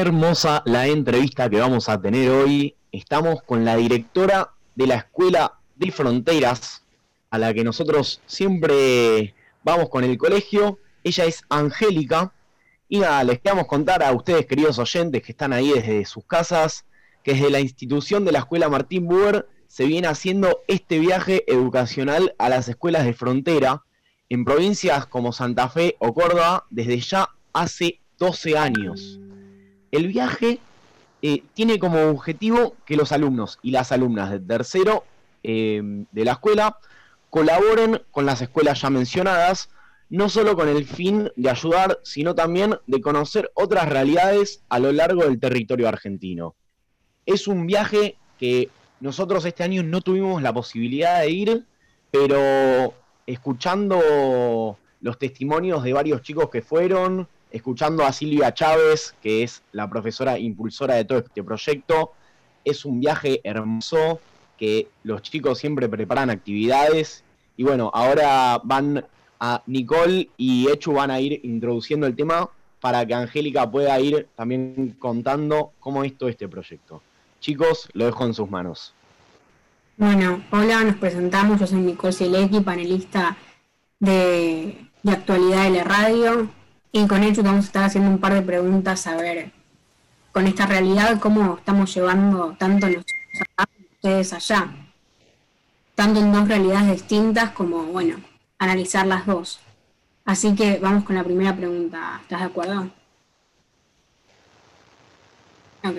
hermosa la entrevista que vamos a tener hoy. Estamos con la directora de la Escuela de Fronteras, a la que nosotros siempre vamos con el colegio. Ella es Angélica. Y les queremos contar a ustedes, queridos oyentes, que están ahí desde sus casas, que desde la institución de la Escuela Martín Buer se viene haciendo este viaje educacional a las escuelas de frontera en provincias como Santa Fe o Córdoba desde ya hace 12 años. El viaje eh, tiene como objetivo que los alumnos y las alumnas de tercero eh, de la escuela colaboren con las escuelas ya mencionadas, no solo con el fin de ayudar, sino también de conocer otras realidades a lo largo del territorio argentino. Es un viaje que nosotros este año no tuvimos la posibilidad de ir, pero escuchando los testimonios de varios chicos que fueron, escuchando a Silvia Chávez, que es la profesora impulsora de todo este proyecto, es un viaje hermoso que los chicos siempre preparan actividades y bueno, ahora van a Nicole y Echu van a ir introduciendo el tema para que Angélica pueda ir también contando cómo es todo este proyecto. Chicos, lo dejo en sus manos. Bueno, hola, nos presentamos. Yo soy Nicole Selecki, panelista de, actualidad de la radio. Y con ello vamos a estar haciendo un par de preguntas a ver, con esta realidad, cómo estamos llevando tanto nosotros acá ustedes allá. Tanto en dos realidades distintas como, bueno, analizar las dos. Así que vamos con la primera pregunta. ¿Estás de acuerdo? Ok.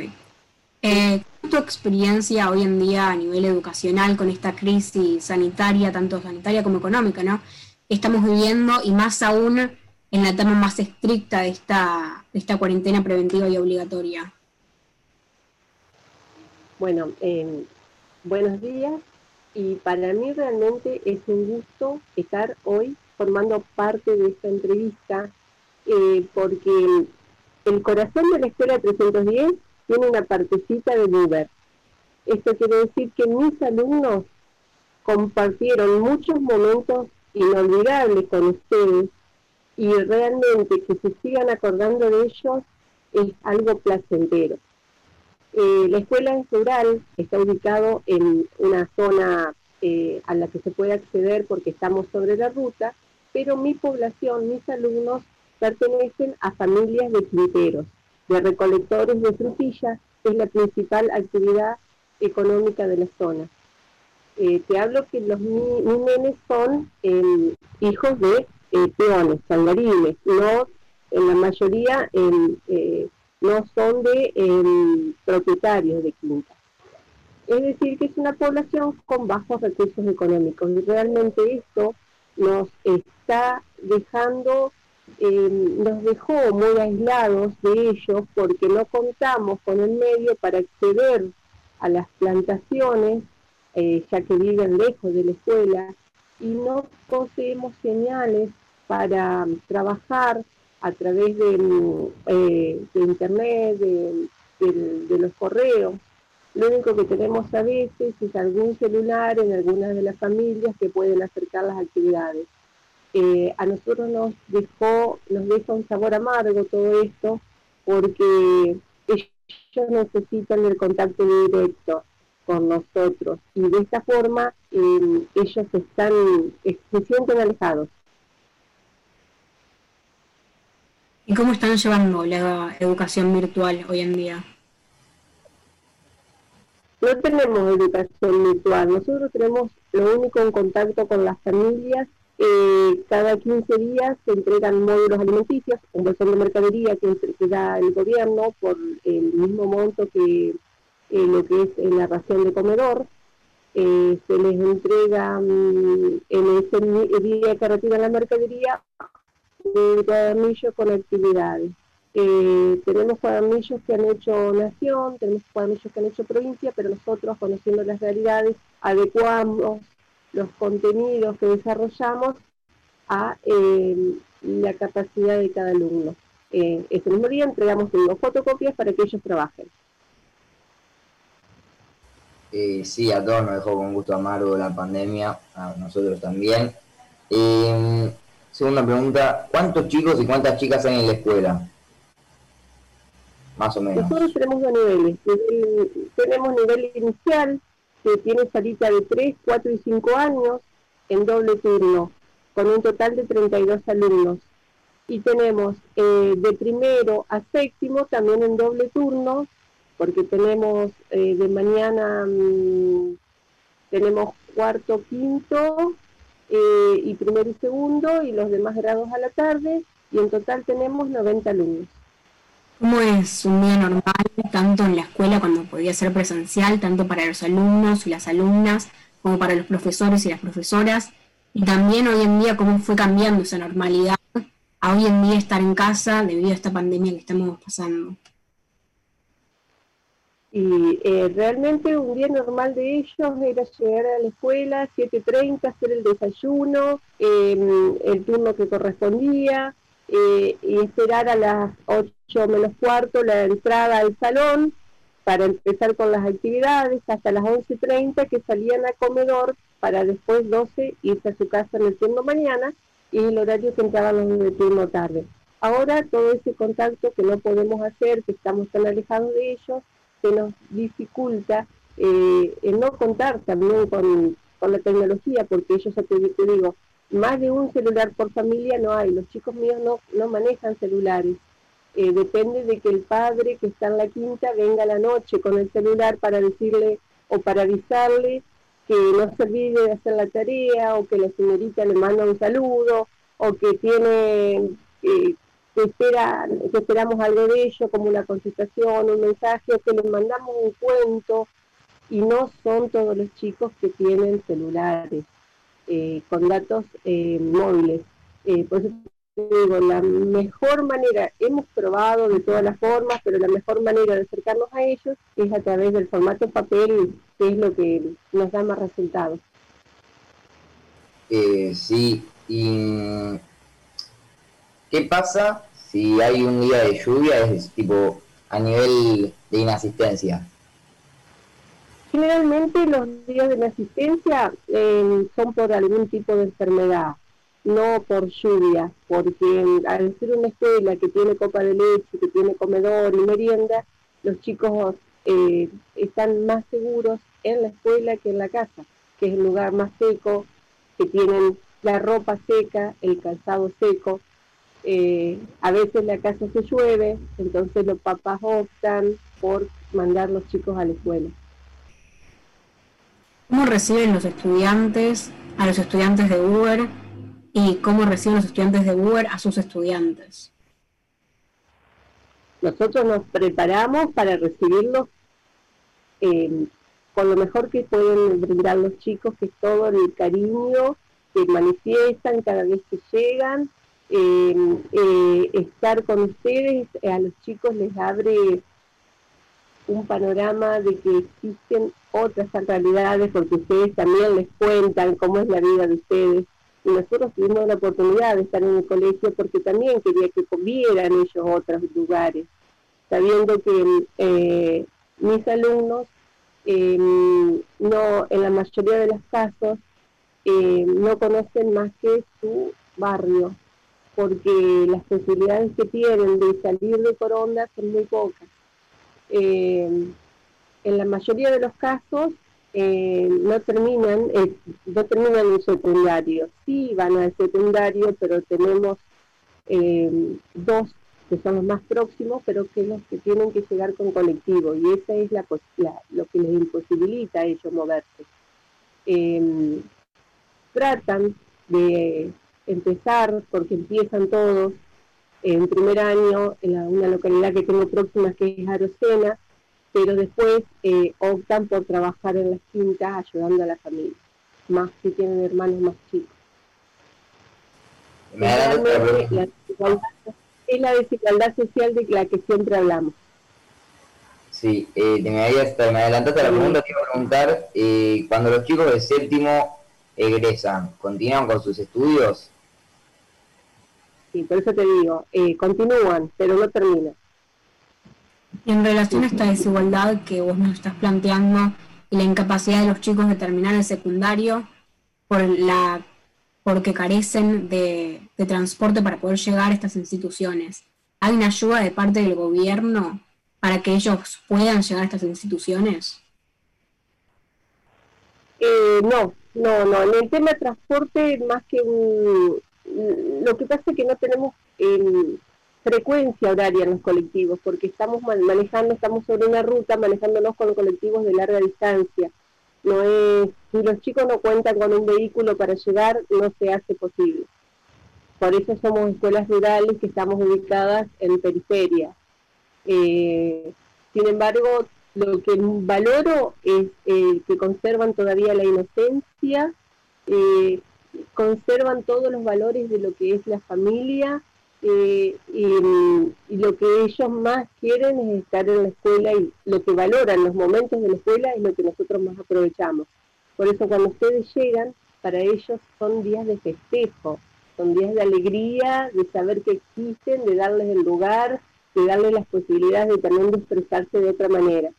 Eh, ¿Tu experiencia hoy en día a nivel educacional con esta crisis sanitaria, tanto sanitaria como económica, ¿no? Estamos viviendo y más aún en la etapa más estricta de esta, esta cuarentena preventiva y obligatoria. Bueno, eh, buenos días y para mí realmente es un gusto estar hoy formando parte de esta entrevista eh, porque el corazón de la Escuela 310 tiene una partecita de Uber. Esto quiere decir que mis alumnos compartieron muchos momentos inolvidables con ustedes y realmente que se sigan acordando de ellos es algo placentero. Eh, la escuela es rural, está ubicado en una zona eh, a la que se puede acceder porque estamos sobre la ruta, pero mi población, mis alumnos, pertenecen a familias de quinteros de recolectores de frutillas, es la principal actividad económica de la zona. Eh, te hablo que los mis nenes son em, hijos de peones, sangarines, no, en la mayoría em, eh, no son de em, propietarios de quintas. Es decir, que es una población con bajos recursos económicos y realmente esto nos está dejando eh, nos dejó muy aislados de ellos porque no contamos con el medio para acceder a las plantaciones, eh, ya que viven lejos de la escuela, y no poseemos señales para trabajar a través de, eh, internet, de, los correos. Lo único que tenemos a veces es algún celular en algunas de las familias que pueden acercar las actividades. Eh, a nosotros nos dejó, nos deja un sabor amargo todo esto, porque ellos necesitan el contacto directo con nosotros y de esta forma em, ellos están, se sienten alejados. ¿Y cómo están llevando la educación virtual hoy en día? No tenemos educación virtual, nosotros tenemos lo único en contacto con las familias eh, cada 15 días se entregan módulos alimenticios, un bolsón de mercadería que, da el gobierno por el mismo monto que eh, lo que es la ración de comedor. Eh, se les entrega mm, en ese día que retiran la mercadería un cuadernillo con actividades. tenemos cuadernillos que han hecho nación, tenemos cuadernillos que han hecho provincia, pero nosotros, conociendo las realidades, adecuamos los contenidos que desarrollamos a eh, la capacidad de cada alumno. Eh, ese mismo día entregamos fotocopias para que ellos trabajen. Eh, sí, a todos nos dejó con gusto amargo la pandemia, a nosotros también. Eh, segunda pregunta, ¿cuántos chicos y cuántas chicas hay en la escuela? más o menos. Nosotros tenemos dos niveles. Tenemos nivel inicial, que tiene salita de 3, 4 y 5 años en doble turno, con un total de 32 alumnos. Y tenemos eh, de primero a séptimo también en doble turno, porque tenemos eh, de mañana, mm, tenemos cuarto, quinto, eh, y primero y segundo, y los demás grados a la tarde, y en total tenemos 90 alumnos. ¿Cómo es un día normal, tanto en la escuela cuando podía ser presencial, tanto para los alumnos y las alumnas, como para los profesores y las profesoras? Y también hoy en día, cómo fue cambiando esa normalidad a hoy en día estar en casa debido a esta pandemia que estamos pasando. Y eh, realmente un día normal de ellos era llegar a la escuela, 7.30, hacer el desayuno, em, el turno que correspondía, eh, y esperar a las 8 menos cuarto la entrada al salón para empezar con las actividades hasta las 11.30 que salían a comedor para después 12 irse a su casa en el turno mañana y el horario que entraban los de turno tarde. Ahora todo ese contacto que no podemos hacer, que estamos tan alejados de ellos, se nos dificulta eh, no contar también con, la tecnología, porque ellos, te, te digo, más de un celular por familia no hay, los chicos míos no, no manejan celulares. Eh, depende de que el padre que está en la quinta venga la noche con el celular para decirle o para avisarle que no se olvide de hacer la tarea o que la señorita le manda un saludo o que tiene eh, que, espera, que esperamos algo de ellos como una contestación, un mensaje que les mandamos un cuento y no son todos los chicos que tienen celulares eh, con datos eh, móviles. por eso digo, la mejor manera, hemos probado de todas las formas, pero la mejor manera de acercarnos a ellos es a través del formato papel, que es lo que nos da más resultados. Eh, sí, y ¿qué pasa si hay un día de lluvia? Es tipo a nivel de inasistencia. Generalmente los días de inasistencia eh, son por algún tipo de enfermedad no por lluvia, porque al ser una escuela que tiene copa de leche, que tiene comedor y merienda, los chicos eh, están más seguros en la escuela que en la casa, que es el lugar más seco, que tienen la ropa seca, el calzado seco. Eh, a veces la casa se llueve, entonces los papás optan por mandar los chicos a la escuela. ¿Cómo reciben los estudiantes a los estudiantes de Uber y cómo reciben los estudiantes de Uber a sus estudiantes. Nosotros nos preparamos para recibirlos eh, con lo mejor que pueden brindar los chicos, que es todo el cariño que manifiestan cada vez que llegan. Eh, eh, estar con ustedes a los chicos les abre un panorama de que existen otras realidades, porque ustedes también les cuentan cómo es la vida de ustedes. Y nosotros tuvimos la oportunidad de estar en el colegio porque también quería que vieran ellos otros lugares, sabiendo que eh, mis alumnos em, no, en la mayoría de los casos no conocen más que su barrio, porque las posibilidades que tienen de salir de Coronda son muy pocas. Em, en la mayoría de los casos eh, no terminan eh, no terminan el secundario sí van al secundario pero tenemos eh, dos que son los más próximos pero que los que tienen que llegar con colectivo y esa es la, lo que les imposibilita a ellos moverse tratan de empezar porque empiezan todos en primer año en una localidad que tengo próxima que es Arocena pero después eh, optan por trabajar en las quintas ayudando a la familia, más si tienen hermanos más chicos. es la desigualdad social de la que siempre hablamos. Sí, eh, me, me adelantaste a la pregunta, te iba a preguntar, eh, cuando los chicos de séptimo egresan, ¿continúan con sus estudios? Sí, por eso te digo, eh, continúan, pero no terminan en relación a esta desigualdad que vos nos estás planteando y la incapacidad de los chicos de terminar el secundario por la porque carecen de, transporte para poder llegar a estas instituciones. ¿Hay una ayuda de parte del gobierno para que ellos puedan llegar a estas instituciones? Eh, no, no, no. En el tema de transporte, más que un, lo que pasa es que no tenemos eh, frecuencia horaria en los colectivos, porque estamos manejando, estamos sobre una ruta manejándonos con colectivos de larga distancia. No es, si los chicos no cuentan con un vehículo para llegar, no se hace posible. Por eso somos escuelas rurales que estamos ubicadas en periferia. Eh, sin embargo, lo que valoro es eh, que conservan todavía la inocencia, eh, conservan todos los valores de lo que es la familia eh, y, lo que ellos más quieren es estar en la escuela y lo que valoran los momentos de la escuela es lo que nosotros más aprovechamos. Por eso cuando ustedes llegan, para ellos son días de festejo, son días de alegría, de saber que existen, de darles el lugar, de darles las posibilidades de también de expresarse de otra manera.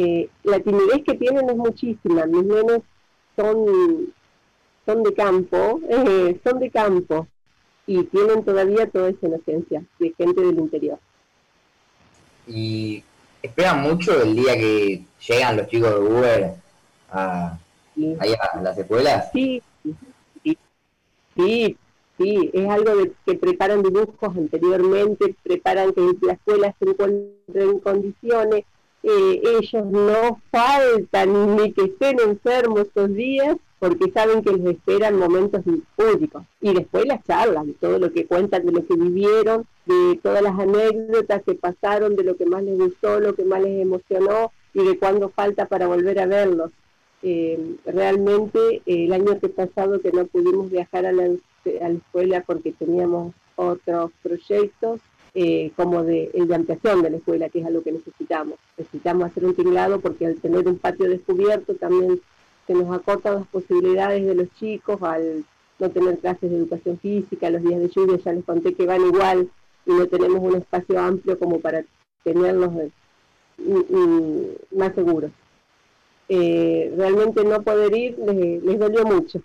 Eh, la timidez que tienen es muchísima, mis nenes son, son de campo, eh, son de campo y tienen todavía toda esa inocencia de gente del interior. ¿Y esperan mucho el día que llegan los chicos de Uber a, a las escuelas? Sí, sí, sí, sí, es algo de, que preparan dibujos anteriormente, preparan que la escuela se encuentre en condiciones, eh, ellos no faltan ni que estén enfermos estos días porque saben que les esperan momentos únicos. Y después las charlas, de todo lo que cuentan, de lo que vivieron, de todas las anécdotas que pasaron, de lo que más les gustó, lo que más les emocionó y de cuándo falta para volver a verlos. Eh, realmente eh, el año que pasado que no pudimos viajar a la, a la escuela porque teníamos otros proyectos, eh, como de, de ampliación de la escuela, que es algo que necesitamos. Necesitamos hacer un tinglado porque al tener un patio descubierto también se nos acortan las posibilidades de los chicos al no tener clases de educación física, los días de lluvia ya les conté que van igual y no tenemos un espacio amplio como para tenerlos eh, más seguros. Eh, realmente no poder ir les, dolió mucho.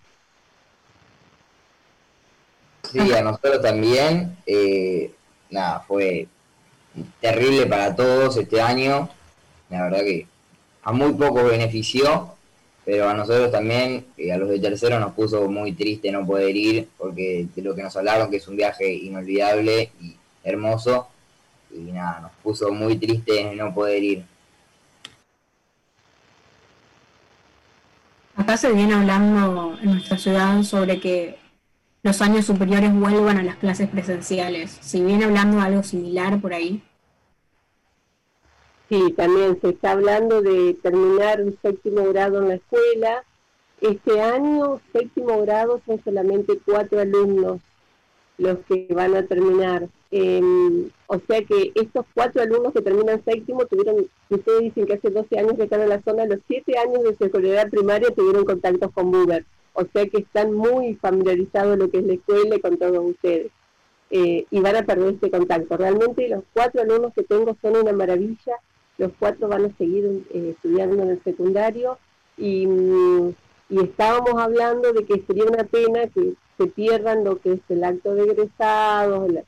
Sí, a nosotros también. Nada, fue terrible para todos este año. La verdad que a muy poco benefició, pero a nosotros también, eh, a los de tercero, nos puso muy triste no poder ir, porque de lo que nos hablaron, que es un viaje inolvidable y hermoso, y nada, nos puso muy triste no poder ir. Acá se viene hablando en nuestra ciudad sobre que los años superiores vuelvan a las clases presenciales. ¿Se viene hablando de algo similar por ahí? Sí, también se está hablando de terminar un séptimo grado en la escuela. Este año, séptimo grado, son solamente cuatro alumnos los que van a terminar. Em, o sea que estos cuatro alumnos que terminan séptimo tuvieron, ustedes dicen que hace 12 años que están en la zona, los siete años de su escolaridad primaria tuvieron contactos con Buber o sea que están muy familiarizados lo que es la escuela con todos ustedes. Eh, y van a perder este contacto. Realmente los cuatro alumnos que tengo son una maravilla, los cuatro van a seguir eh, estudiando en el secundario y, estábamos hablando de que sería una pena que se pierdan lo que es el acto de egresados, la,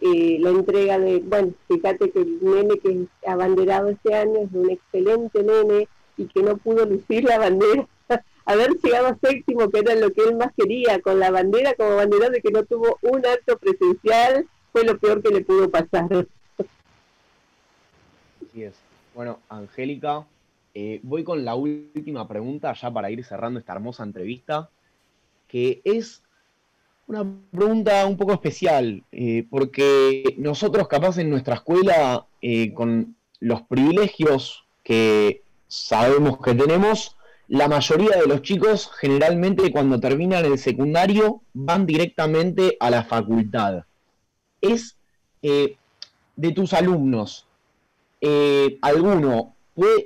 eh, la entrega de, bueno, fíjate que el nene que es abanderado este año es un excelente nene y que no pudo lucir la bandera haber llegado séptimo, que era lo que él más quería, con la bandera como bandera de que no tuvo un acto presencial, fue lo peor que le pudo pasar. Así es. Bueno, Angélica, eh, voy con la última pregunta ya para ir cerrando esta hermosa entrevista, que es una pregunta un poco especial, eh, porque nosotros capaz en nuestra escuela, eh, con los privilegios que sabemos que tenemos, la mayoría de los chicos generalmente cuando terminan el secundario van directamente a la facultad. Es eh, de tus alumnos, eh, ¿alguno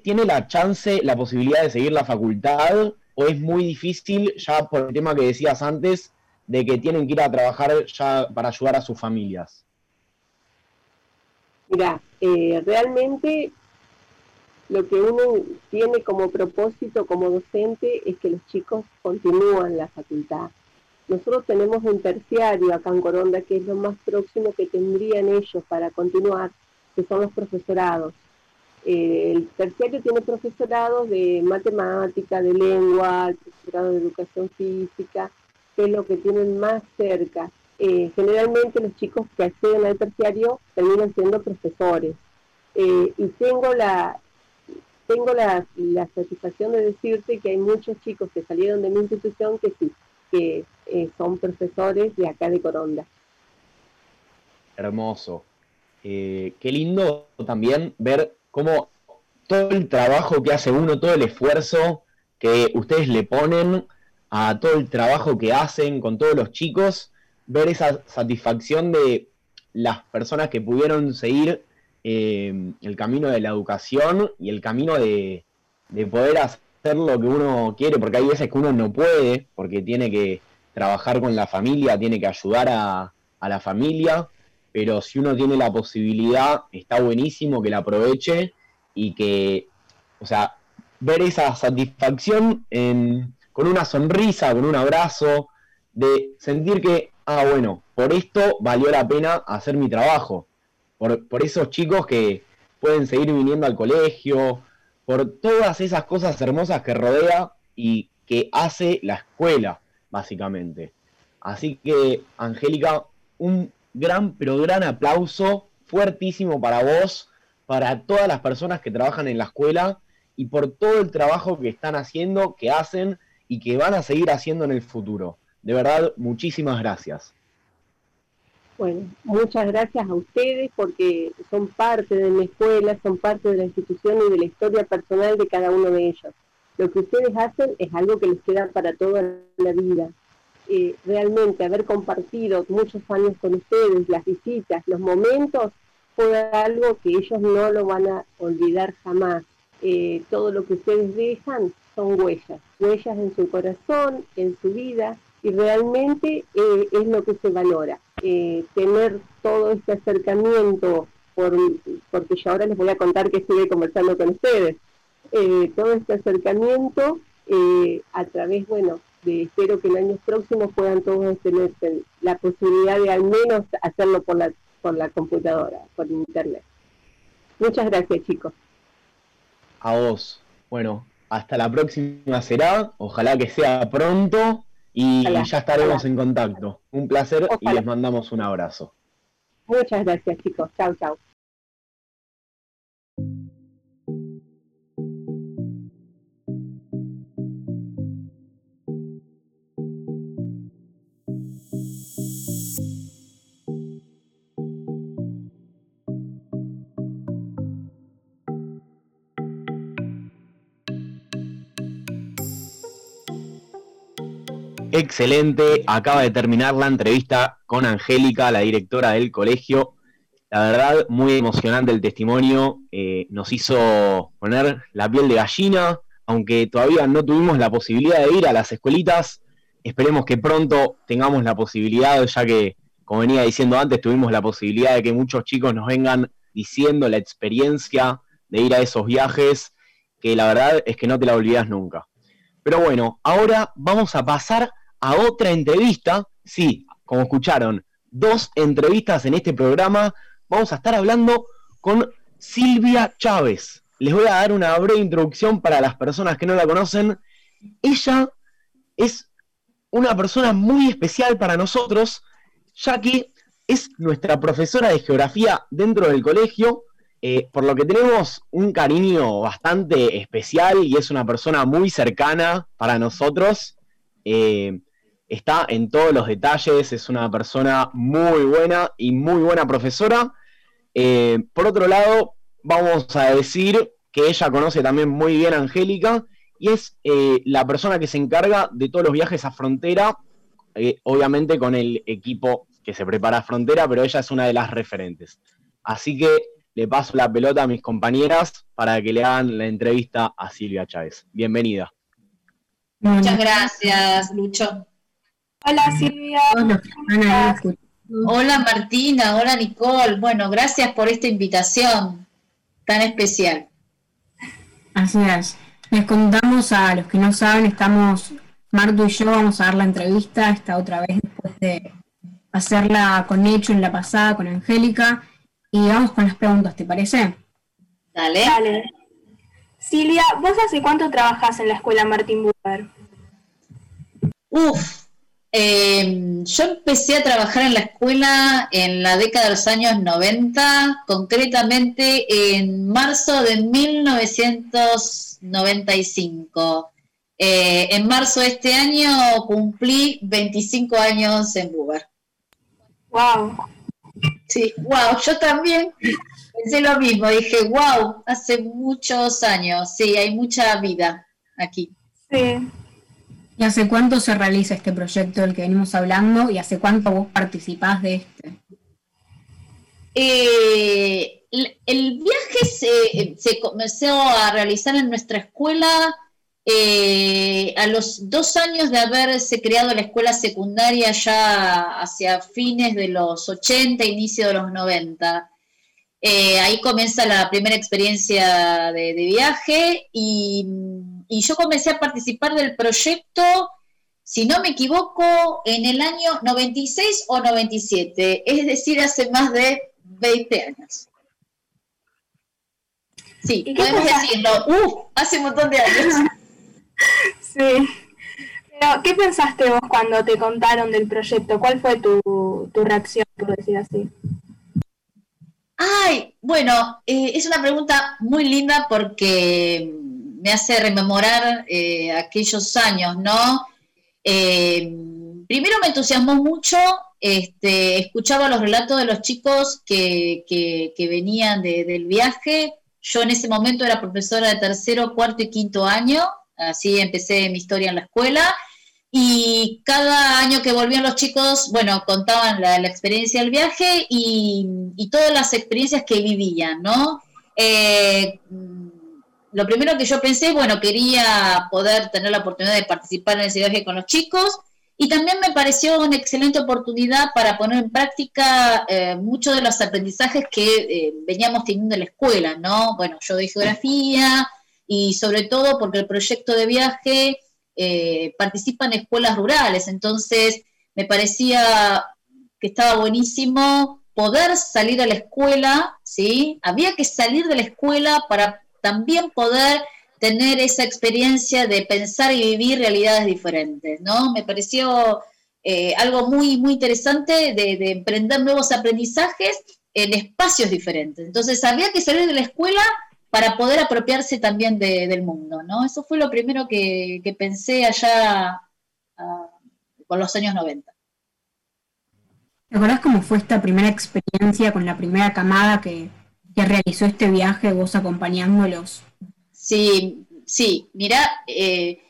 tiene la chance, la posibilidad de seguir la facultad o es muy difícil ya por el tema que decías antes de que tienen que ir a trabajar ya para ayudar a sus familias? Mira, eh, realmente lo que uno tiene como propósito como docente es que los chicos continúen la facultad. Nosotros tenemos un terciario acá en Coronda, que es lo más próximo que tendrían ellos para continuar, que son los profesorados. Eh, el terciario tiene profesorados de matemática, de lengua, profesorado de educación física, que es lo que tienen más cerca. Eh, generalmente los chicos que acceden al terciario terminan siendo profesores. Eh, y tengo la tengo la, satisfacción de decirte que hay muchos chicos que salieron de mi institución que sí, que son profesores de acá de Coronda. Hermoso. qué lindo también ver cómo todo el trabajo que hace uno, todo el esfuerzo que ustedes le ponen a todo el trabajo que hacen con todos los chicos, ver esa satisfacción de las personas que pudieron seguir eh, el camino de la educación y el camino de, poder hacer lo que uno quiere, porque hay veces que uno no puede, porque tiene que trabajar con la familia, tiene que ayudar a, a la familia, pero si uno tiene la posibilidad, está buenísimo que la aproveche y que, o sea, ver esa satisfacción con una sonrisa, con un abrazo, de sentir que, ah, bueno, por esto valió la pena hacer mi trabajo, por, esos chicos que pueden seguir viniendo al colegio, por todas esas cosas hermosas que rodea y que hace la escuela, básicamente. Así que, Angélica, un gran, pero gran aplauso fuertísimo para vos, para todas las personas que trabajan en la escuela y por todo el trabajo que están haciendo, que hacen y que van a seguir haciendo en el futuro. De verdad, muchísimas gracias. Bueno, muchas gracias a ustedes porque son parte de mi escuela, son parte de la institución y de la historia personal de cada uno de ellos. Lo que ustedes hacen es algo que les queda para toda la vida. Eh, realmente haber compartido muchos años con ustedes, las visitas, los momentos, fue algo que ellos no lo van a olvidar jamás. Eh, todo lo que ustedes dejan son huellas, huellas en su corazón, en su vida, y realmente eh, es lo que se valora. Tener todo este acercamiento, por, porque yo ahora les voy a contar que estuve conversando con ustedes, todo este acercamiento a través, bueno, espero que en años próximos puedan todos tener la posibilidad de al menos hacerlo por la, por la computadora, por internet. Muchas gracias, chicos. A vos. Bueno, hasta la próxima será. Ojalá que sea pronto y ya estaremos en contacto. Un placer y les mandamos un abrazo. Muchas gracias, chicos. Chao, chao. Excelente, acaba de terminar la entrevista con Angélica, la directora del colegio. La verdad, muy emocionante el testimonio, eh, nos hizo poner la piel de gallina, aunque todavía no tuvimos la posibilidad de ir a las escuelitas. Esperemos que pronto tengamos la posibilidad, ya que, como venía diciendo antes, tuvimos la posibilidad de que muchos chicos nos vengan diciendo la experiencia de ir a esos viajes, que la verdad es que no te la olvidas nunca. Pero bueno, ahora vamos a pasar a otra entrevista. Sí, como escucharon, dos entrevistas en este programa. Vamos a estar hablando con Silvia Chávez. Les voy a dar una breve introducción para las personas que no la conocen. Ella es una persona muy especial para nosotros, ya que es nuestra profesora de geografía dentro del colegio, eh, por lo que tenemos un cariño bastante especial y es una persona muy cercana para nosotros. Eh, está en todos los detalles, es una persona muy buena y muy buena profesora. Eh, por otro lado, vamos a decir que ella conoce también muy bien a Angélica y es eh, la persona que se encarga de todos los viajes a frontera, eh, obviamente con el equipo que se prepara a frontera, pero ella es una de las referentes. Así que le paso la pelota a mis compañeras para que le hagan la entrevista a Silvia Chávez. Bienvenida. Muchas gracias, Lucho. Hola Silvia. Hola Martina, hola Nicole. Bueno, gracias por esta invitación tan especial. Así es. Les contamos a los que no saben, estamos, Marto y yo vamos a dar la entrevista esta otra vez después de hacerla con Hecho en la pasada, con Angélica. y vamos con las preguntas, ¿te parece? Dale. Dale. Silvia, ¿vos hace cuánto trabajás en la escuela Martín Buber? Uf, eh, yo empecé a trabajar en la escuela en la década de los años 90, concretamente en marzo de 1995. Eh, en marzo de este año cumplí 25 años en Buber. Wow. Sí, wow, yo también pensé lo mismo, dije, wow, hace muchos años, sí, hay mucha vida aquí. Sí. ¿Y hace cuánto se realiza este proyecto del que venimos hablando y hace cuánto vos participás de este? Eh, el, viaje se, se comenzó a realizar en nuestra escuela eh, a los dos años de haberse creado la escuela secundaria ya hacia fines de los 80, inicio de los 90. Eh, ahí comienza la primera experiencia de, de viaje y, y, yo comencé a participar del proyecto, si no me equivoco, en el año 96 o 97, es decir, hace más de 20 años. Sí, podemos decirlo, uh, hace un montón de años. Sí. Pero, ¿qué pensaste vos cuando te contaron del proyecto? ¿Cuál fue tu, tu reacción, por decir así? Ay, bueno, eh, es una pregunta muy linda porque me hace rememorar eh, aquellos años, ¿no? Eh, primero me entusiasmó mucho, este, escuchaba los relatos de los chicos que, que, venían de, del viaje. Yo en ese momento era profesora de tercero, cuarto y quinto año, así empecé mi historia en la escuela. Y cada año que volvían los chicos, bueno, contaban la, la experiencia del viaje y, y, todas las experiencias que vivían, ¿no? Eh, lo primero que yo pensé, bueno, quería poder tener la oportunidad de participar en ese viaje con los chicos y también me pareció una excelente oportunidad para poner en práctica eh, muchos de los aprendizajes que eh, veníamos teniendo en la escuela, ¿no? Bueno, yo de geografía y sobre todo porque el proyecto de viaje eh, participa en escuelas rurales, entonces me parecía que estaba buenísimo poder salir a la escuela, ¿sí? Había que salir de la escuela para también poder tener esa experiencia de pensar y vivir realidades diferentes, ¿no? Me pareció eh, algo muy, muy interesante de, de, emprender nuevos aprendizajes en espacios diferentes. Entonces, había que salir de la escuela para poder apropiarse también de, del mundo, ¿no? Eso fue lo primero que, pensé allá uh, con los años 90. ¿Te acordás cómo fue esta primera experiencia con la primera camada que, que realizó este viaje, vos acompañándolos? Sí, sí, mira, eh,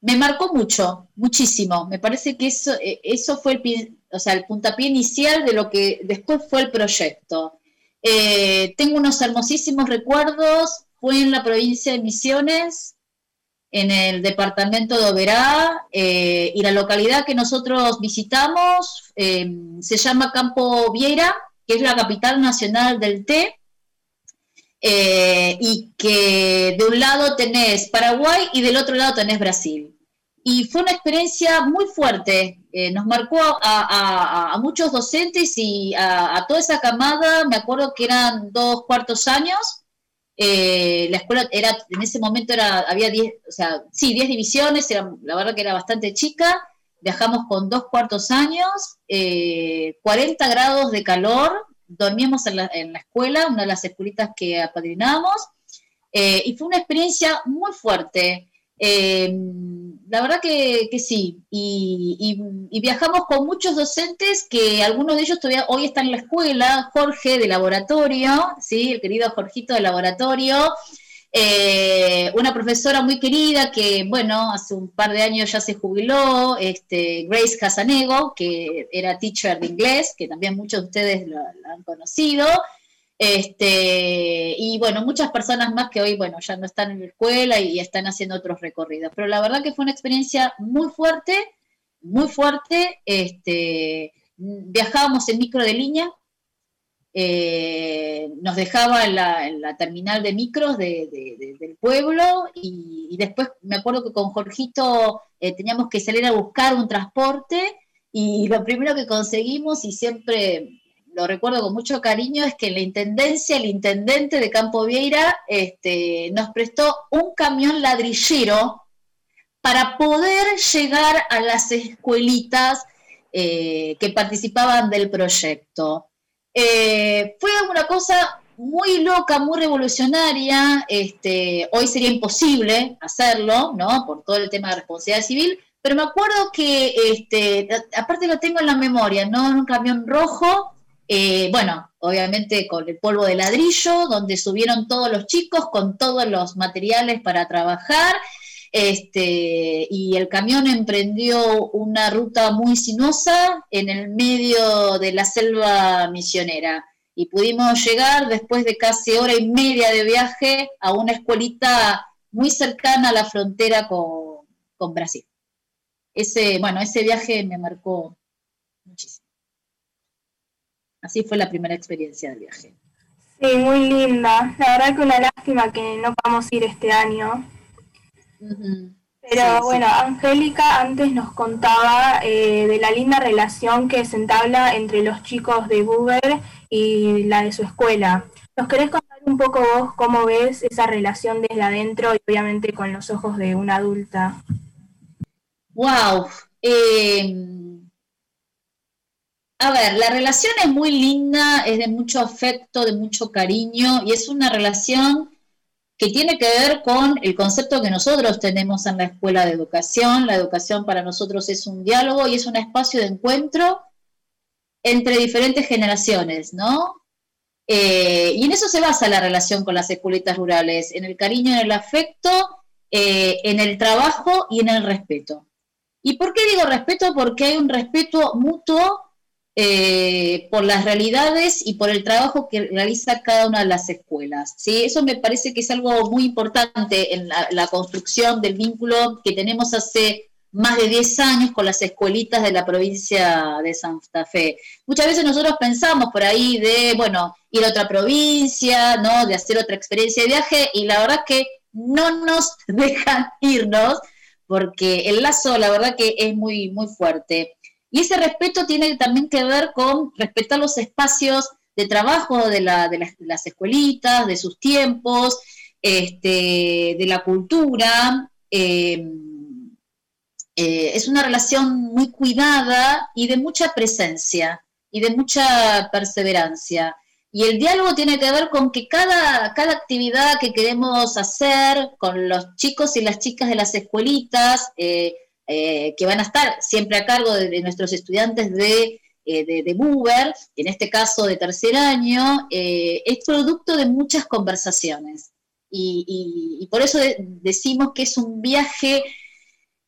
me marcó mucho, muchísimo. Me parece que eso, eh, fue el, o sea, el puntapié inicial de lo que después fue el proyecto. Eh, tengo unos hermosísimos recuerdos, fue en la provincia de Misiones, en el departamento de Oberá, y la localidad que nosotros visitamos se llama Campo Vieira, que es la capital nacional del té, eh, y que de un lado tenés Paraguay y del otro lado tenés Brasil. Y fue una experiencia muy fuerte, eh, nos marcó a, muchos docentes y a, toda esa camada, me acuerdo que eran dos cuartos años, eh, la escuela era, en ese momento era, había 10, o sea, sí, 10 divisiones, era, la verdad que era bastante chica, viajamos con dos cuartos años, eh, 40 grados de calor, dormíamos en la, en la, escuela, una de las escuelitas que apadrinamos, eh, y fue una experiencia muy fuerte. Eh, la verdad que, que sí, y, y, y, viajamos con muchos docentes que algunos de ellos todavía hoy están en la escuela, Jorge de laboratorio, ¿sí? el querido Jorgito de laboratorio, eh, una profesora muy querida que, bueno, hace un par de años ya se jubiló, este, Grace Casanego, que era teacher de inglés, que también muchos de ustedes lo han conocido, este, y bueno, muchas personas más que hoy, bueno, ya no están en la escuela y, y, están haciendo otros recorridos. Pero la verdad que fue una experiencia muy fuerte, muy fuerte. Este, viajábamos en micro de línea, eh, nos dejaba en la, en terminal de micros de, de, de, del pueblo y, después me acuerdo que con Jorgito eh, teníamos que salir a buscar un transporte y lo primero que conseguimos y siempre lo recuerdo con mucho cariño, es que la intendencia, el intendente de Campo Vieira, este, nos prestó un camión ladrillero para poder llegar a las escuelitas eh, que participaban del proyecto. Eh, fue una cosa muy loca, muy revolucionaria. Este, hoy sería imposible hacerlo, ¿no? Por todo el tema de responsabilidad civil. Pero me acuerdo que, este, aparte lo tengo en la memoria, ¿no? En un camión rojo, eh, bueno, obviamente con el polvo de ladrillo, donde subieron todos los chicos con todos los materiales para trabajar. Este, y el camión emprendió una ruta muy sinuosa en el medio de la selva misionera y pudimos llegar después de casi hora y media de viaje a una escuelita muy cercana a la frontera con, con Brasil. Ese, bueno, ese viaje me marcó muchísimo. Así fue la primera experiencia del viaje. Sí, muy linda. La verdad que una lástima que no podamos ir este año. Pero bueno, Angélica antes nos contaba eh, de la linda relación que se entabla entre los chicos de Buber y la de su escuela. ¿Nos querés contar un poco vos cómo ves esa relación desde adentro y obviamente con los ojos de una adulta? Wow. Em, a ver, la relación es muy linda, es de mucho afecto, de mucho cariño y es una relación que tiene que ver con el concepto que nosotros tenemos en la escuela de educación. La educación para nosotros es un diálogo y es un espacio de encuentro entre diferentes generaciones, ¿no? Eh, y en eso se basa la relación con las escuelitas rurales, en el cariño, en el afecto, eh, en el trabajo y en el respeto. ¿Y por qué digo respeto? Porque hay un respeto mutuo eh, por las realidades y por el trabajo que realiza cada una de las escuelas. ¿sí? Eso me parece que es algo muy importante en la, construcción del vínculo que tenemos hace más de 10 años con las escuelitas de la provincia de Santa Fe. Muchas veces nosotros pensamos por ahí de, bueno, ir a otra provincia, ¿no? De hacer otra experiencia de viaje y la verdad que no nos dejan irnos porque el lazo, la verdad que es muy, muy fuerte. Y ese respeto tiene también que ver con respetar los espacios de trabajo de, las, escuelitas, de sus tiempos, este, de la cultura. Eh, eh, es una relación muy cuidada y de mucha presencia y de mucha perseverancia. Y el diálogo tiene que ver con que cada, cada actividad que queremos hacer con los chicos y las chicas de las escuelitas, eh, eh, que van a estar siempre a cargo de, nuestros estudiantes de, eh, de, Buber, en este caso de tercer año, eh, es producto de muchas conversaciones. Y, por eso decimos que es un viaje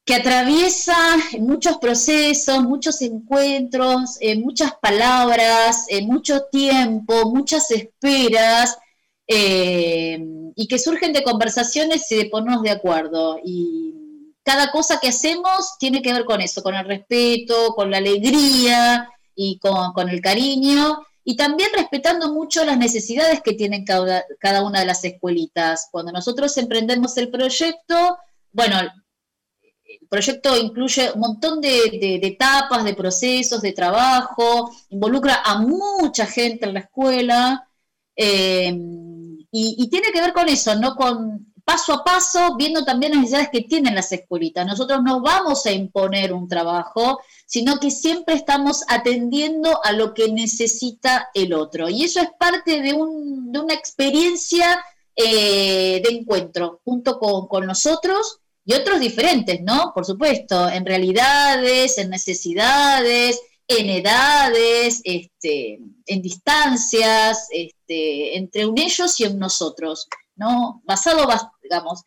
que atraviesa muchos procesos, muchos encuentros, muchas palabras, mucho tiempo, muchas esperas, y que surgen de conversaciones y de ponernos de acuerdo. Y, cada cosa que hacemos tiene que ver con eso, con el respeto, con la alegría y con, el cariño, y también respetando mucho las necesidades que tienen cada, una de las escuelitas. Cuando nosotros emprendemos el proyecto, bueno, el proyecto incluye un montón de, etapas, de procesos, de trabajo, involucra a mucha gente en la escuela, eh, y, y, tiene que ver con eso, no con paso a paso, viendo también las necesidades que tienen las escuelitas. Nosotros no vamos a imponer un trabajo, sino que siempre estamos atendiendo a lo que necesita el otro. Y eso es parte de, una experiencia eh, de encuentro junto con, nosotros y otros diferentes, ¿no? Por supuesto, en realidades, en necesidades, en edades, este, en distancias, este, entre un ellos y un nosotros. ¿no? Basado, digamos,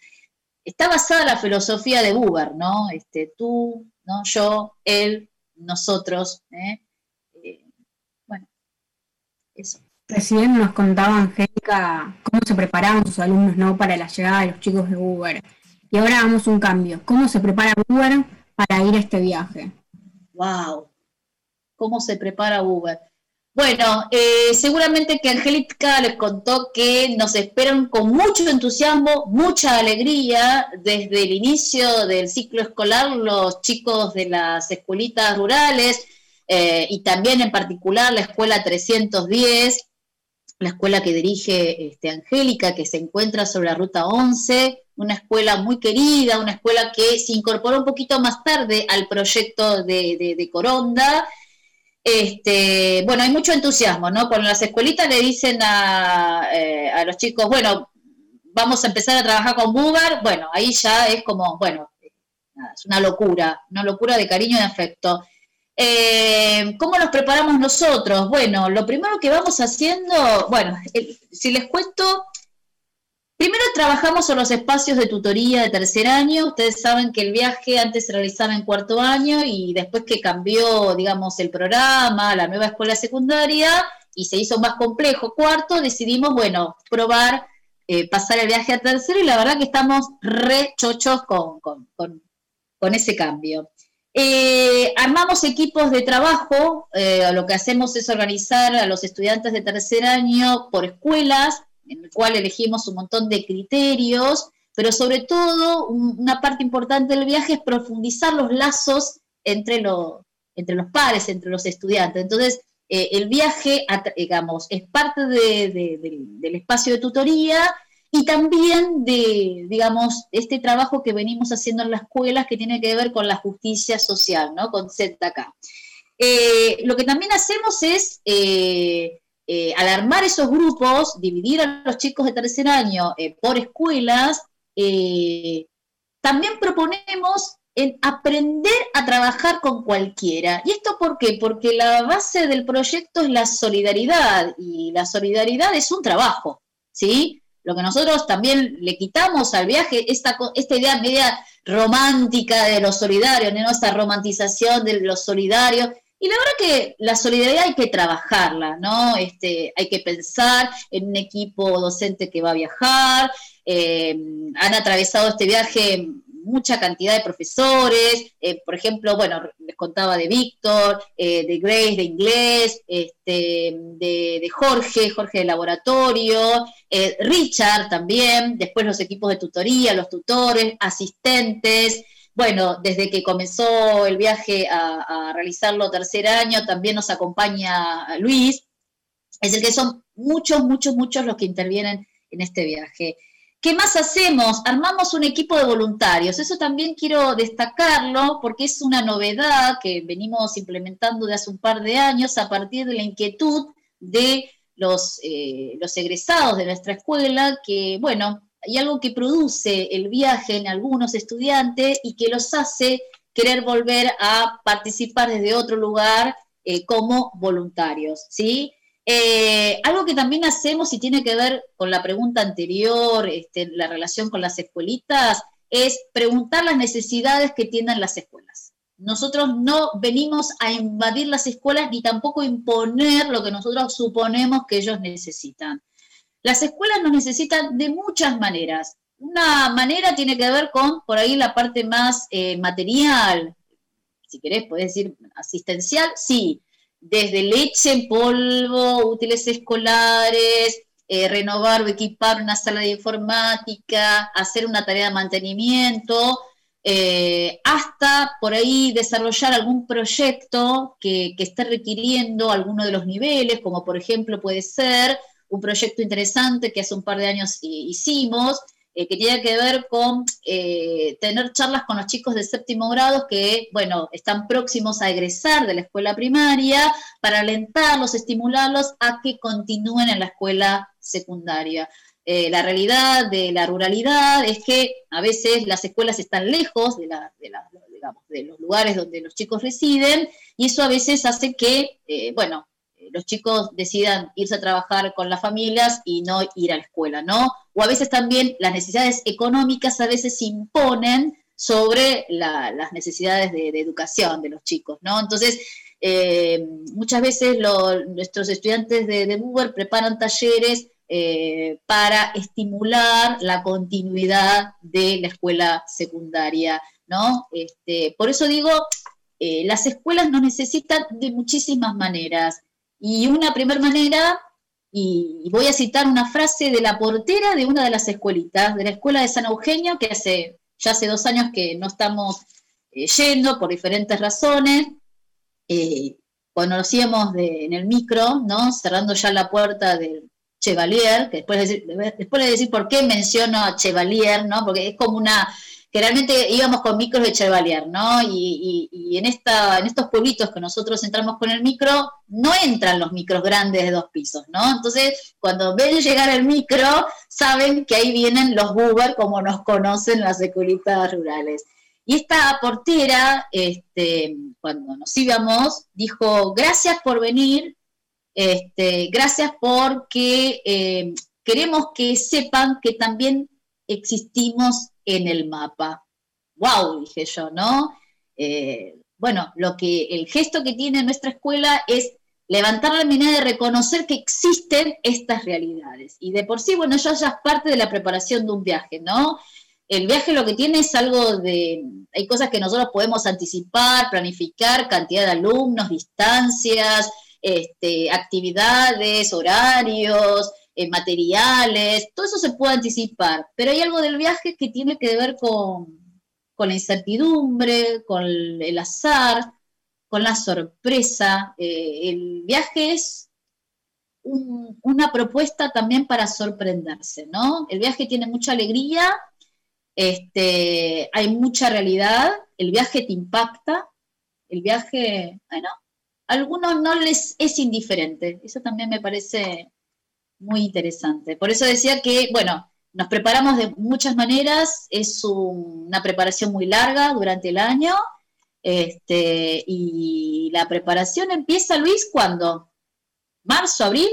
está basada la filosofía de Buber, ¿no? Este, tú, ¿no? Yo, él, nosotros, ¿eh? Eh, bueno, eso. Recién nos contaba Angélica cómo se preparaban sus alumnos ¿no? para la llegada de los chicos de Uber. Y ahora damos un cambio. ¿Cómo se prepara Uber para ir a este viaje? ¡Wow! ¿Cómo se prepara Uber? Bueno, eh, seguramente que Angélica les contó que nos esperan con mucho entusiasmo, mucha alegría desde el inicio del ciclo escolar los chicos de las escuelitas rurales, eh, y también en particular la escuela 310, la escuela que dirige este, Angélica, que se encuentra sobre la ruta 11, una escuela muy querida, una escuela que se incorporó un poquito más tarde al proyecto de, Coronda. Este, bueno, hay mucho entusiasmo, ¿no? Cuando las escuelitas le dicen a, eh, a los chicos, bueno, vamos a empezar a trabajar con Bugar, bueno, ahí ya es como, bueno, es una locura, una locura de cariño y de afecto. Eh, ¿Cómo nos preparamos nosotros? Bueno, lo primero que vamos haciendo, bueno, si les cuento, primero trabajamos en los espacios de tutoría de tercer año. Ustedes saben que el viaje antes se realizaba en cuarto año y después que cambió, digamos, el programa, la nueva escuela secundaria y se hizo más complejo cuarto, decidimos, bueno, probar eh, pasar el viaje a tercero y la verdad que estamos re chochos con, con ese cambio. Eh, armamos equipos de trabajo, eh, lo que hacemos es organizar a los estudiantes de tercer año por escuelas, en el cual elegimos un montón de criterios, pero sobre todo una parte importante del viaje es profundizar los lazos entre, entre los pares, entre los estudiantes. Entonces, eh, el viaje, digamos, es parte del espacio de tutoría y también de, digamos, este trabajo que venimos haciendo en las escuelas que tiene que ver con la justicia social, ¿no? Con ZK. Eh, lo que también hacemos es, eh, eh, al armar esos grupos, dividir a los chicos de tercer año por escuelas, también proponemos en aprender a trabajar con cualquiera. ¿Y esto por qué? Porque la base del proyecto es la solidaridad y la solidaridad es un trabajo, ¿sí? Lo que nosotros también le quitamos al viaje, esta, esta idea media romántica de lo solidario, ¿no? esta romantización de lo solidario. Y la verdad que la solidaridad hay que trabajarla, ¿no? Este, hay que pensar en un equipo docente que va a viajar. Eh, han atravesado este viaje mucha cantidad de profesores, eh, por ejemplo, bueno, les contaba de Víctor, eh, de Grace de inglés, este, de, Jorge, Jorge de laboratorio, eh, Richard también, después los equipos de tutoría, los tutores, asistentes. Bueno, desde que comenzó el viaje a, realizarlo tercer año, también nos acompaña Luis. Es decir, que son muchos, muchos, muchos los que intervienen en este viaje. ¿Qué más hacemos? Armamos un equipo de voluntarios. Eso también quiero destacarlo porque es una novedad que venimos implementando de hace un par de años a partir de la inquietud de los, eh, los egresados de nuestra escuela, que, bueno, hay algo que produce el viaje en algunos estudiantes y que los hace querer volver a participar desde otro lugar eh, como voluntarios, ¿sí? Eh, algo que también hacemos y tiene que ver con la pregunta anterior, este, la relación con las escuelitas, es preguntar las necesidades que tienen las escuelas. Nosotros no venimos a invadir las escuelas ni tampoco imponer lo que nosotros suponemos que ellos necesitan. Las escuelas nos necesitan de muchas maneras. Una manera tiene que ver con, por ahí, la parte más eh, material, si querés, podés decir asistencial, sí, desde leche en polvo, útiles escolares, eh, renovar o equipar una sala de informática, hacer una tarea de mantenimiento, eh, hasta por ahí desarrollar algún proyecto que, que, esté requiriendo alguno de los niveles, como por ejemplo puede ser un proyecto interesante que hace un par de años hicimos, eh, que tiene que ver con eh, tener charlas con los chicos de séptimo grado que, bueno, están próximos a egresar de la escuela primaria para alentarlos, estimularlos a que continúen en la escuela secundaria. Eh, la realidad de la ruralidad es que a veces las escuelas están lejos de los lugares donde los chicos residen y eso a veces hace que, bueno, los chicos decidan irse a trabajar con las familias y no ir a la escuela, ¿no? O a veces también las necesidades económicas a veces se imponen sobre las necesidades de, educación de los chicos, ¿no? Entonces, eh, muchas veces nuestros estudiantes de, de preparan talleres eh, para estimular la continuidad de la escuela secundaria, ¿no? Este, por eso digo, eh, las escuelas nos necesitan de muchísimas maneras. Y una primera manera, y voy a citar una frase de la portera de una de las escuelitas, de la escuela de San Eugenio, que hace ya hace dos años que no estamos eh, yendo por diferentes razones, eh, íbamos en el micro, ¿no? Cerrando ya la puerta del Chevalier, que después, después de decir por qué menciono a Chevalier, ¿no? Porque es como una generalmente íbamos con micros de Chevalier, ¿no? Y, en, esta, en estos pueblitos que nosotros entramos con el micro, no entran los micros grandes de dos pisos, ¿no? Entonces, cuando ven llegar el micro, saben que ahí vienen los Uber, como nos conocen las escuelitas rurales. Y esta portera, este, cuando nos íbamos, dijo, gracias por venir, este, gracias porque eh, queremos que sepan que también existimos en el mapa. ¡Wow! Dije yo, ¿no? Eh, bueno, lo que el gesto que tiene nuestra escuela es levantar la mirada de reconocer que existen estas realidades. Y de por sí, bueno, ya es parte de la preparación de un viaje, ¿no? El viaje lo que tiene es algo de, hay cosas que nosotros podemos anticipar, planificar, cantidad de alumnos, distancias, este, actividades, horarios, eh, materiales, todo eso se puede anticipar, pero hay algo del viaje que tiene que ver con, la incertidumbre, con el azar, con la sorpresa. Eh, el viaje es una propuesta también para sorprenderse, ¿no? El viaje tiene mucha alegría, este, hay mucha realidad, el viaje te impacta, el viaje, bueno, a algunos no les es indiferente, eso también me parece muy interesante. Por eso decía que, bueno, nos preparamos de muchas maneras, es una preparación muy larga durante el año, este, y la preparación empieza, Luis, ¿cuándo? ¿Marzo, abril?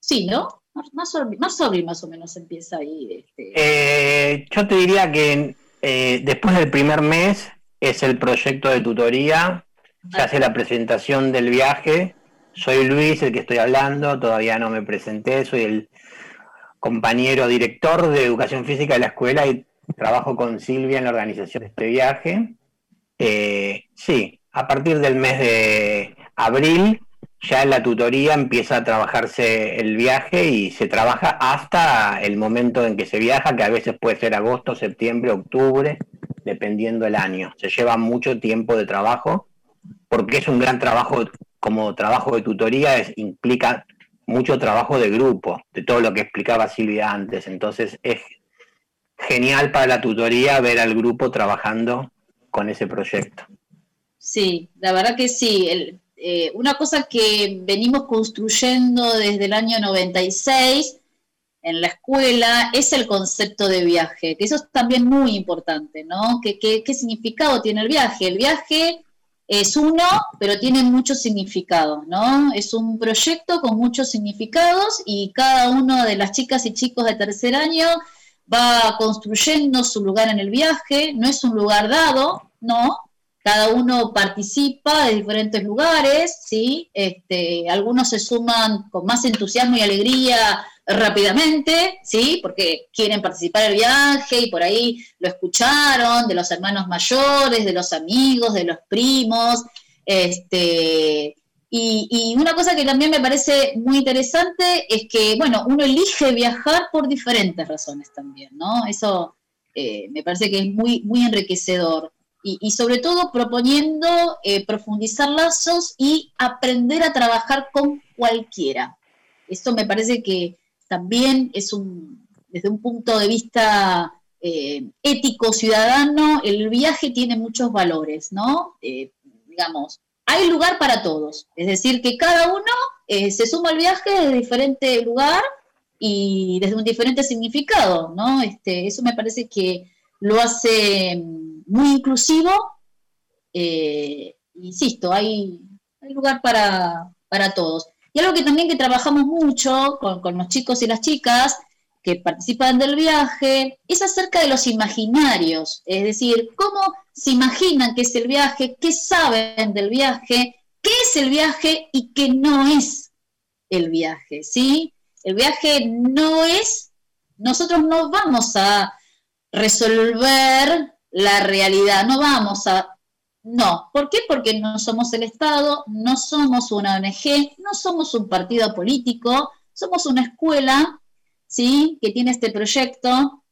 Sí, ¿no? Marzo, abril, más o menos empieza ahí. Este. Eh, yo te diría que eh, después del primer mes es el proyecto de tutoría, se hace la presentación del viaje, soy Luis, el que estoy hablando, todavía no me presenté, soy el compañero director de educación física de la escuela y trabajo con Silvia en la organización de este viaje. Eh, sí, a partir del mes de abril ya en la tutoría empieza a trabajarse el viaje y se trabaja hasta el momento en que se viaja, que a veces puede ser agosto, septiembre, octubre, dependiendo el año. Se lleva mucho tiempo de trabajo porque es un gran trabajo como trabajo de tutoría es, implica mucho trabajo de grupo, de todo lo que explicaba Silvia antes. Entonces es genial para la tutoría ver al grupo trabajando con ese proyecto. Sí, la verdad que sí. Eh, una cosa que venimos construyendo desde el año 96 en la escuela es el concepto de viaje, que eso es también muy importante, ¿no? ¿Qué, qué significado tiene el viaje? El viaje es uno, pero tiene muchos significados, ¿no? Es un proyecto con muchos significados y cada uno de las chicas y chicos de tercer año va construyendo su lugar en el viaje, no es un lugar dado, ¿no? Cada uno participa de diferentes lugares, ¿sí? Este, algunos se suman con más entusiasmo y alegría rápidamente, ¿sí? Porque quieren participar del viaje y por ahí lo escucharon de los hermanos mayores, de los amigos, de los primos, este, y, una cosa que también me parece muy interesante es que, bueno, uno elige viajar por diferentes razones también, ¿no? Eso eh, me parece que es muy, muy enriquecedor. Y, sobre todo proponiendo eh, profundizar lazos y aprender a trabajar con cualquiera. Esto me parece que, también es un, desde un punto de vista eh, ético, ciudadano, el viaje tiene muchos valores, ¿no? Eh, digamos, hay lugar para todos, es decir, que cada uno se suma al viaje desde diferente lugar y desde un diferente significado, ¿no? Este, eso me parece que lo hace mm, muy inclusivo. insisto, hay, hay lugar para, para todos. Y algo que también que trabajamos mucho con, los chicos y las chicas que participan del viaje es acerca de los imaginarios, es decir, cómo se imaginan que es el viaje, qué saben del viaje, qué es el viaje y qué no es el viaje, ¿sí? El viaje no es, nosotros no vamos a resolver la realidad, no vamos a no. ¿Por qué? Porque no somos el Estado, no somos una ONG, no somos un partido político, somos una escuela, ¿sí? Que tiene este proyecto,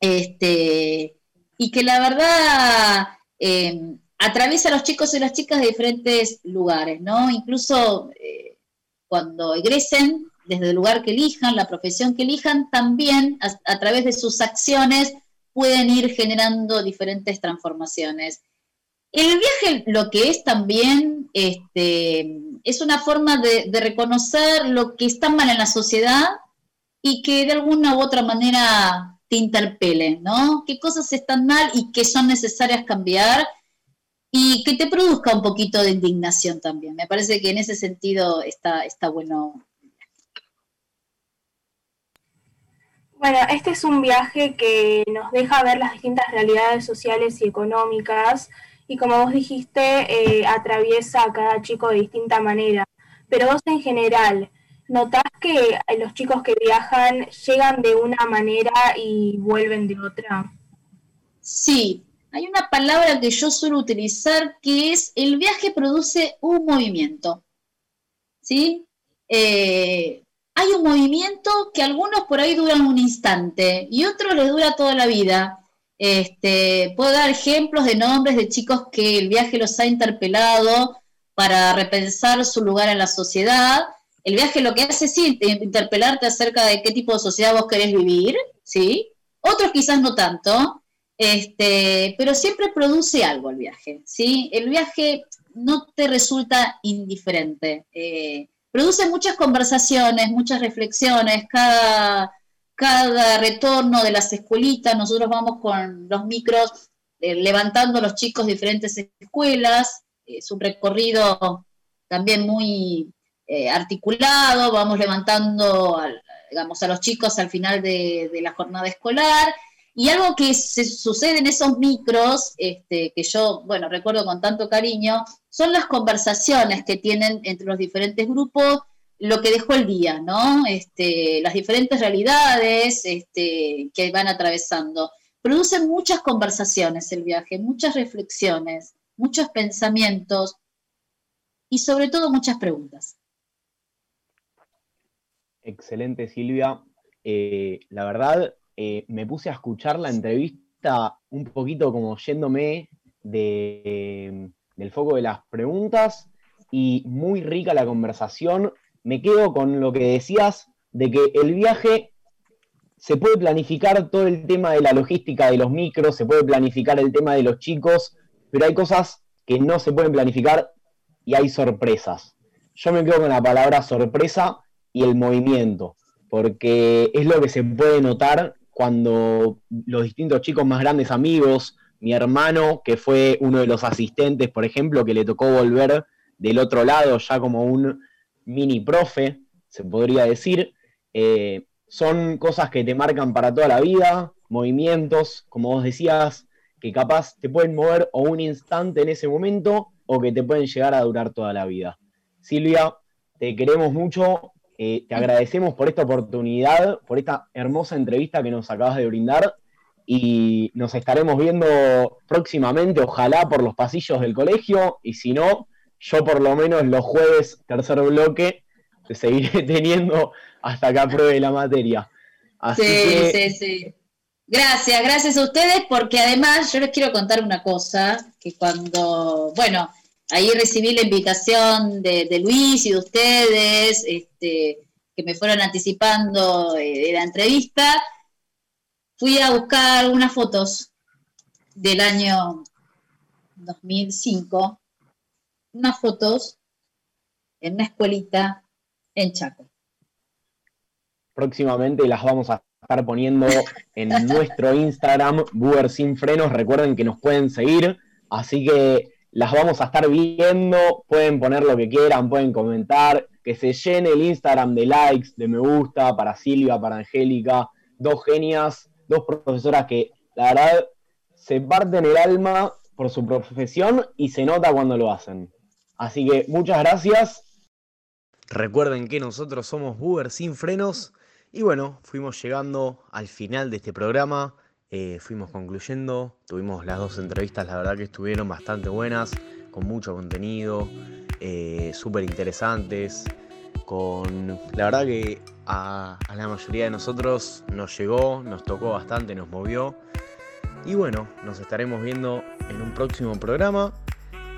este, y que la verdad, eh, atraviesa a los chicos y las chicas de diferentes lugares, ¿no? Incluso eh, cuando egresen, desde el lugar que elijan, la profesión que elijan, también a, través de sus acciones pueden ir generando diferentes transformaciones. El viaje lo que es también este, es una forma de, reconocer lo que está mal en la sociedad y que de alguna u otra manera te interpele, ¿no? ¿Qué cosas están mal y qué son necesarias cambiar? Y que te produzca un poquito de indignación también. Me parece que en ese sentido está, está bueno. Bueno, este es un viaje que nos deja ver las distintas realidades sociales y económicas y como vos dijiste, eh, atraviesa a cada chico de distinta manera. Pero vos en general, ¿notás que los chicos que viajan llegan de una manera y vuelven de otra? Sí, hay una palabra que yo suelo utilizar que es el viaje produce un movimiento. ¿Sí? Eh, hay un movimiento que algunos por ahí duran un instante y otros les dura toda la vida. Este, puedo dar ejemplos de nombres de chicos que el viaje los ha interpelado para repensar su lugar en la sociedad. El viaje lo que hace es interpelarte acerca de qué tipo de sociedad vos querés vivir, ¿sí? Otros quizás no tanto, este, pero siempre produce algo el viaje, ¿sí? El viaje no te resulta indiferente. Eh, produce muchas conversaciones, muchas reflexiones, cada cada retorno de las escuelitas, nosotros vamos con los micros eh, levantando a los chicos de diferentes escuelas, es un recorrido también muy eh, articulado, vamos levantando digamos, a los chicos al final de, la jornada escolar. Y algo que se sucede en esos micros, este, que yo, bueno, recuerdo con tanto cariño, son las conversaciones que tienen entre los diferentes grupos lo que dejó el día, ¿no? Este, las diferentes realidades este, que van atravesando. Produce muchas conversaciones el viaje, muchas reflexiones, muchos pensamientos y sobre todo muchas preguntas. Excelente, Silvia. Eh, la verdad, eh, me puse a escuchar la entrevista un poquito como yéndome de, del foco de las preguntas y muy rica la conversación me quedo con lo que decías de que el viaje se puede planificar todo el tema de la logística de los micros, se puede planificar el tema de los chicos, pero hay cosas que no se pueden planificar y hay sorpresas. Yo me quedo con la palabra sorpresa y el movimiento, porque es lo que se puede notar cuando los distintos chicos más grandes amigos, mi hermano, que fue uno de los asistentes, por ejemplo, que le tocó volver del otro lado ya como un mini profe, se podría decir. Eh, son cosas que te marcan para toda la vida, movimientos, como vos decías, que capaz te pueden mover o un instante en ese momento o que te pueden llegar a durar toda la vida. Silvia, te queremos mucho, eh, te agradecemos por esta oportunidad, por esta hermosa entrevista que nos acabas de brindar y nos estaremos viendo próximamente, ojalá por los pasillos del colegio y si no, yo por lo menos los jueves, tercer bloque, te seguiré teniendo hasta que apruebe la materia. sí, sí, sí. Gracias, gracias a ustedes, porque además yo les quiero contar una cosa, que cuando, bueno, ahí recibí la invitación de, Luis y de ustedes, este, que me fueron anticipando eh, de la entrevista, fui a buscar unas fotos del año 2005 unas fotos en una escuelita en Chaco. Próximamente las vamos a estar poniendo en nuestro Instagram, Buber Sin Frenos. Recuerden que nos pueden seguir, así que las vamos a estar viendo. Pueden poner lo que quieran, pueden comentar. Que se llene el Instagram de likes, de me gusta para Silvia, para Angélica. Dos genias, dos profesoras que la verdad se parten el alma por su profesión y se nota cuando lo hacen. Así que muchas gracias. Recuerden que nosotros somos Uber sin frenos. Y bueno, fuimos llegando al final de este programa. Eh, fuimos concluyendo. Tuvimos las dos entrevistas, la verdad que estuvieron bastante buenas, con mucho contenido, eh, súper interesantes. Con la verdad que a, la mayoría de nosotros nos llegó, nos tocó bastante, nos movió. Y bueno, nos estaremos viendo en un próximo programa.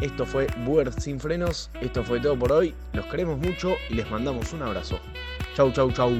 Esto fue Buer sin frenos. Esto fue todo por hoy. Los queremos mucho y les mandamos un abrazo. Chau, chau, chau.